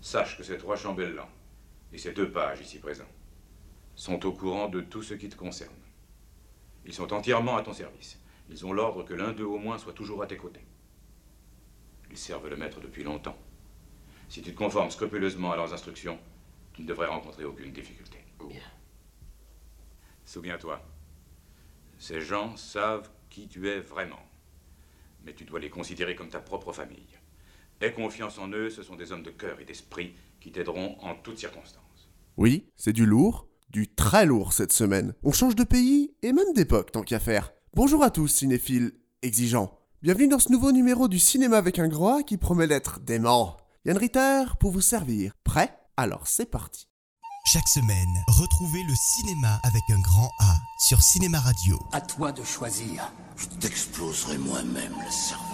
Sache que ces trois chambellans et ces deux pages ici présents sont au courant de tout ce qui te concerne. Ils sont entièrement à ton service. Ils ont l'ordre que l'un d'eux au moins soit toujours à tes côtés. Ils servent le maître depuis longtemps. Si tu te conformes scrupuleusement à leurs instructions, tu ne devrais rencontrer aucune difficulté. Bien. Souviens-toi, ces gens savent qui tu es vraiment. Mais tu dois les considérer comme ta propre famille. Aie confiance en eux, ce sont des hommes de cœur et d'esprit qui t'aideront en toutes circonstances. Oui, c'est du lourd, du très lourd cette semaine. On change de pays et même d'époque tant qu'à faire. Bonjour à tous, cinéphiles exigeants. Bienvenue dans ce nouveau numéro du cinéma avec un gros A qui promet d'être dément. Yann Ritter pour vous servir. Prêt? Alors c'est parti. Chaque semaine, retrouvez le cinéma avec un grand A sur Cinéma Radio. À toi de choisir. Je t'exploserai moi-même le cervelle.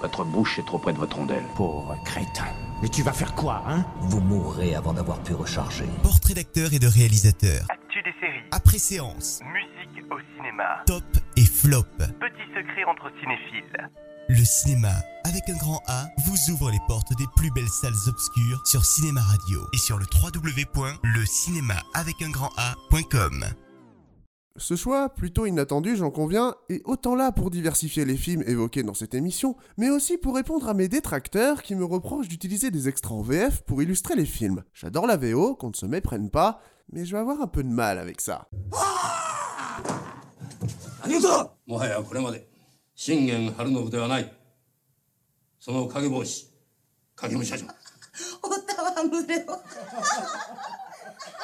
Votre bouche est trop près de votre rondelle. Pauvre crétin. Mais tu vas faire quoi, hein? Vous mourrez avant d'avoir pu recharger. Portrait d'acteurs et de réalisateurs. Actu des séries. Après séance. Musique au cinéma. Top et flop. Petits secrets entre cinéphiles. Le cinéma, avec un grand A, vous ouvre les portes des plus belles salles obscures sur Cinéma Radio et sur le www.lecinéma-avec-un-grand-A.com. Ce choix, plutôt inattendu, j'en conviens, est autant là pour diversifier les films évoqués dans cette émission, mais aussi pour répondre à mes détracteurs qui me reprochent d'utiliser des extraits en VF pour illustrer les films. J'adore la VO, qu'on ne se méprenne pas, mais je vais avoir un peu de mal avec ça.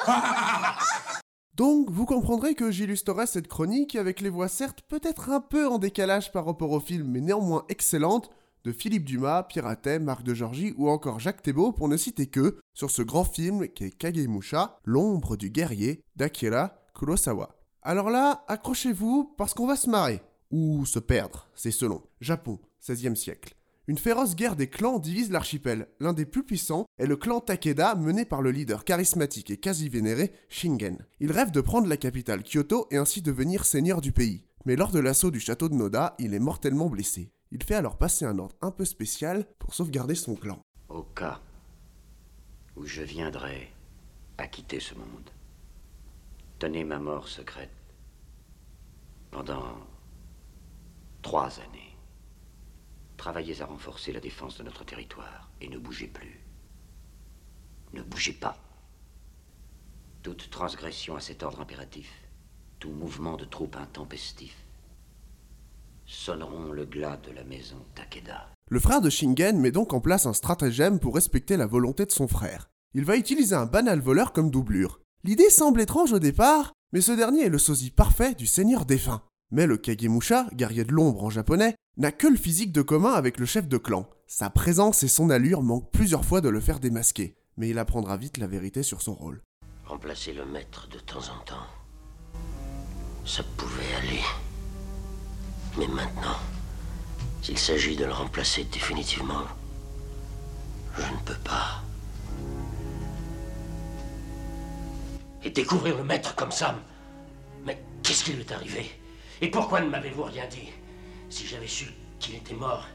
Donc vous comprendrez que j'illustrerai cette chronique avec les voix certes peut-être un peu en décalage par rapport au film mais néanmoins excellentes de Philippe Dumas, Piratet, Marc de Georgie ou encore Jacques Thébault pour ne citer que sur ce grand film qui est Kagemusha, L'ombre du guerrier d'Akira Kurosawa. Alors là, accrochez-vous parce qu'on va se marrer ou se perdre, c'est selon. Japon, 16e siècle. Une féroce guerre des clans divise l'archipel. L'un des plus puissants est le clan Takeda mené par le leader charismatique et quasi vénéré Shingen. Il rêve de prendre la capitale Kyoto et ainsi devenir seigneur du pays. Mais lors de l'assaut du château de Noda, il est mortellement blessé. Il fait alors passer un ordre un peu spécial pour sauvegarder son clan. Au cas où je viendrais à quitter ce monde, tenez ma mort secrète pendant trois années. Travaillez à renforcer la défense de notre territoire et ne bougez plus. Ne bougez pas. Toute transgression à cet ordre impératif, tout mouvement de troupes intempestif, sonneront le glas de la maison Takeda. Le frère de Shingen met donc en place un stratagème pour respecter la volonté de son frère. Il va utiliser un banal voleur comme doublure. L'idée semble étrange au départ, mais ce dernier est le sosie parfait du seigneur défunt. Mais le Kagemusha, guerrier de l'ombre en japonais, n'a que le physique de commun avec le chef de clan. Sa présence et son allure manquent plusieurs fois de le faire démasquer, mais il apprendra vite la vérité sur son rôle. Remplacer le maître de temps en temps, ça pouvait aller. Mais maintenant, s'il s'agit de le remplacer définitivement, je ne peux pas. Et découvrir le maître comme ça, mais qu'est-ce qui lui est arrivé? Et pourquoi ne m'avez-vous rien dit? Si j'avais su qu'il était mort,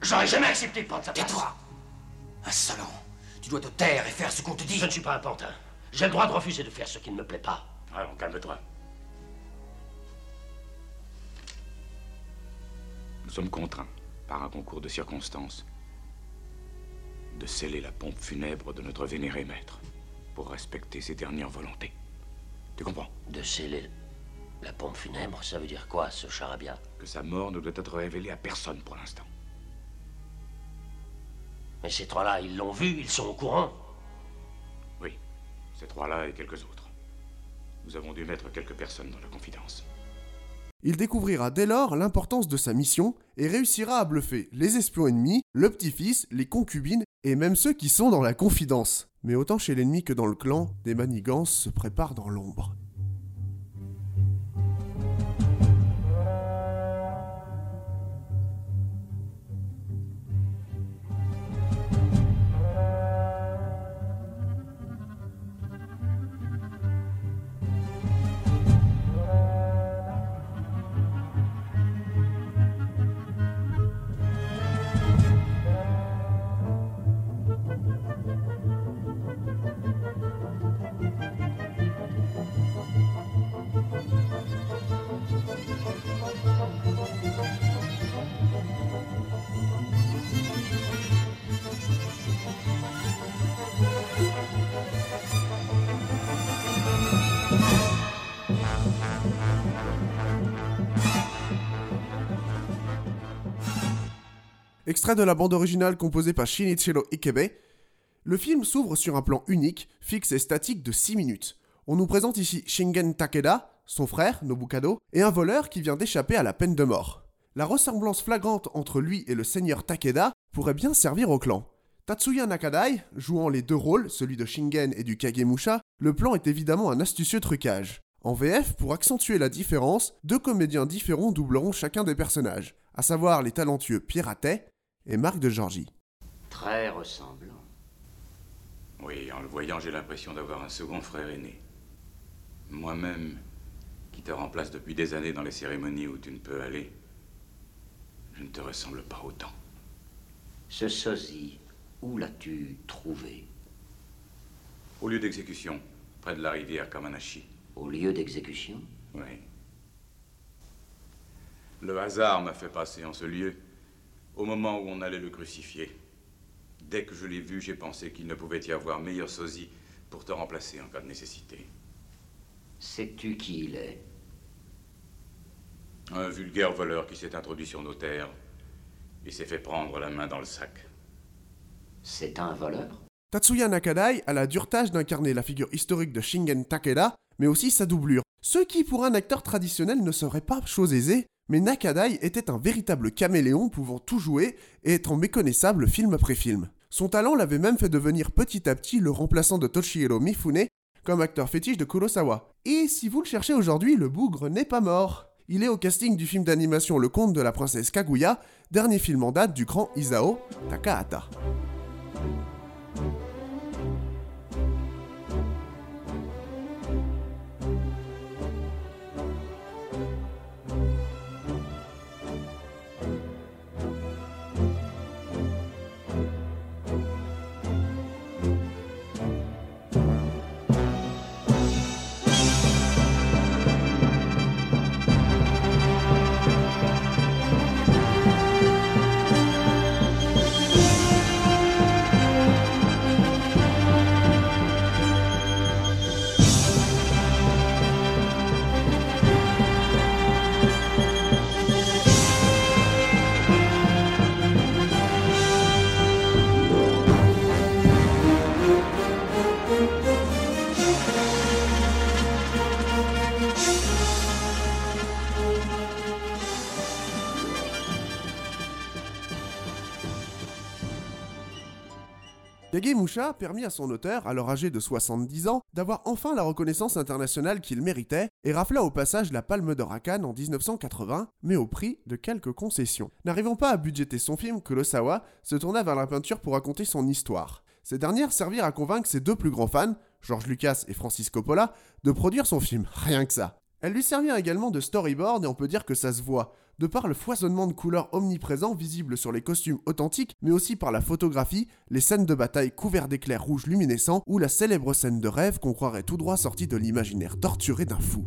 j'aurais jamais accepté de prendre sa place. Tais-toi Insolent Tu dois te taire et faire ce qu'on te dit Je ne suis pas un pantin. J'ai le droit de refuser de faire ce qui ne me plaît pas. Allons, calme-toi. Nous sommes contraints, par un concours de circonstances, de sceller la pompe funèbre de notre vénéré maître pour respecter ses dernières volontés. Tu comprends? De sceller la pompe funèbre, ça veut dire quoi, ce charabia? Que sa mort ne doit être révélée à personne pour l'instant. Mais ces trois-là, ils l'ont vu, ils sont au courant. Oui, ces trois-là et quelques autres. Nous avons dû mettre quelques personnes dans la confidence. Il découvrira dès lors l'importance de sa mission et réussira à bluffer les espions ennemis, le petit-fils, les concubines et même ceux qui sont dans la confidence. Mais autant chez l'ennemi que dans le clan, des manigances se préparent dans l'ombre. Extrait de la bande originale composée par Shinichiro Ikebe. Le film s'ouvre sur un plan unique, fixe et statique de 6 minutes. On nous présente ici Shingen Takeda, son frère, Nobukado, et un voleur qui vient d'échapper à la peine de mort. La ressemblance flagrante entre lui et le seigneur Takeda pourrait bien servir au clan. Tatsuya Nakadai, jouant les deux rôles, celui de Shingen et du Kagemusha, le plan est évidemment un astucieux trucage. En VF, pour accentuer la différence, deux comédiens différents doubleront chacun des personnages, à savoir les talentueux Piratet et Marc de Georgie. Très ressemblant. Oui, en le voyant, j'ai l'impression d'avoir un second frère aîné. Moi-même, qui te remplace depuis des années dans les cérémonies où tu ne peux aller, je ne te ressemble pas autant. Ce sosie, où l'as-tu trouvé? Au lieu d'exécution, près de la rivière Kamanashi. Au lieu d'exécution? Oui. Le hasard m'a fait passer en ce lieu au moment où on allait le crucifier. Dès que je l'ai vu, j'ai pensé qu'il ne pouvait y avoir meilleur sosie pour te remplacer en cas de nécessité. Sais-tu qui il est? Un vulgaire voleur qui s'est introduit sur nos terres et s'est fait prendre la main dans le sac. C'est un voleur? Tatsuya Nakadai a la dure tâche d'incarner la figure historique de Shingen Takeda, mais aussi sa doublure. Ce qui pour un acteur traditionnel ne serait pas chose aisée, mais Nakadai était un véritable caméléon pouvant tout jouer et étant méconnaissable film après film. Son talent l'avait même fait devenir petit à petit le remplaçant de Toshihiro Mifune comme acteur fétiche de Kurosawa. Et si vous le cherchez aujourd'hui, le bougre n'est pas mort. Il est au casting du film d'animation Le Conte de la Princesse Kaguya, dernier film en date du grand Isao Takahata. Kagemusha permit à son auteur, alors âgé de 70 ans, d'avoir enfin la reconnaissance internationale qu'il méritait et rafla au passage la Palme d'Or à Cannes en 1980, mais au prix de quelques concessions. N'arrivant pas à budgéter son film, Kurosawa se tourna vers la peinture pour raconter son histoire. Ces dernières servirent à convaincre ses deux plus grands fans, George Lucas et Francis Coppola, de produire son film, rien que ça. Elles lui servirent également de storyboard et on peut dire que ça se voit, de par le foisonnement de couleurs omniprésent visible sur les costumes authentiques, mais aussi par la photographie, les scènes de bataille couvertes d'éclairs rouges luminescents ou la célèbre scène de rêve qu'on croirait tout droit sortie de l'imaginaire torturé d'un fou.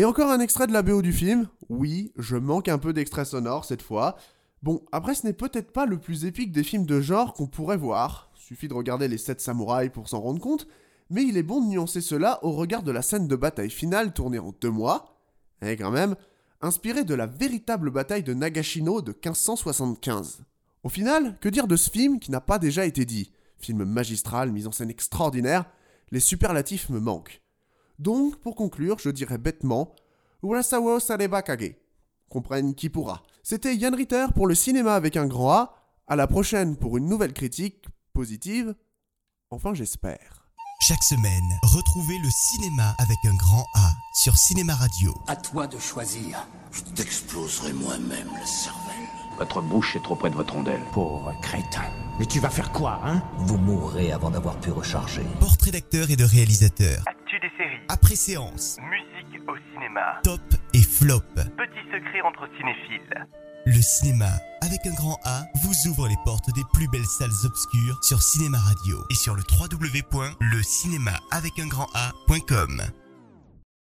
Et encore un extrait de la BO du film. Oui, je manque un peu d'extrait sonore cette fois. Bon, après ce n'est peut-être pas le plus épique des films de genre qu'on pourrait voir. Suffit de regarder les 7 samouraïs pour s'en rendre compte. mais il est bon de nuancer cela au regard de la scène de bataille finale tournée en deux mois, et quand même, inspirée de la véritable bataille de Nagashino de 1575. Au final, que dire de ce film qui n'a pas déjà été dit? Film magistral, mise en scène extraordinaire, les superlatifs me manquent. Donc, pour conclure, je dirais bêtement Urasawa Sareba Kage. Comprenne qui pourra. C'était Yann Ritter pour le cinéma avec un grand A. À la prochaine pour une nouvelle critique positive. Enfin, j'espère. Chaque semaine, retrouvez le cinéma avec un grand A sur Cinéma Radio. À toi de choisir. Je t'exploserai moi-même la cervelle. Votre bouche est trop près de votre rondelle. Pauvre crétin. Mais tu vas faire quoi, hein? Vous mourrez avant d'avoir pu recharger. Portrait d'acteur et de réalisateur. Après séance. Musique au cinéma. Top et flop. Petits secrets entre cinéphiles. Le cinéma, avec un grand A, vous ouvre les portes des plus belles salles obscures sur Cinéma Radio et sur le www.lecinéma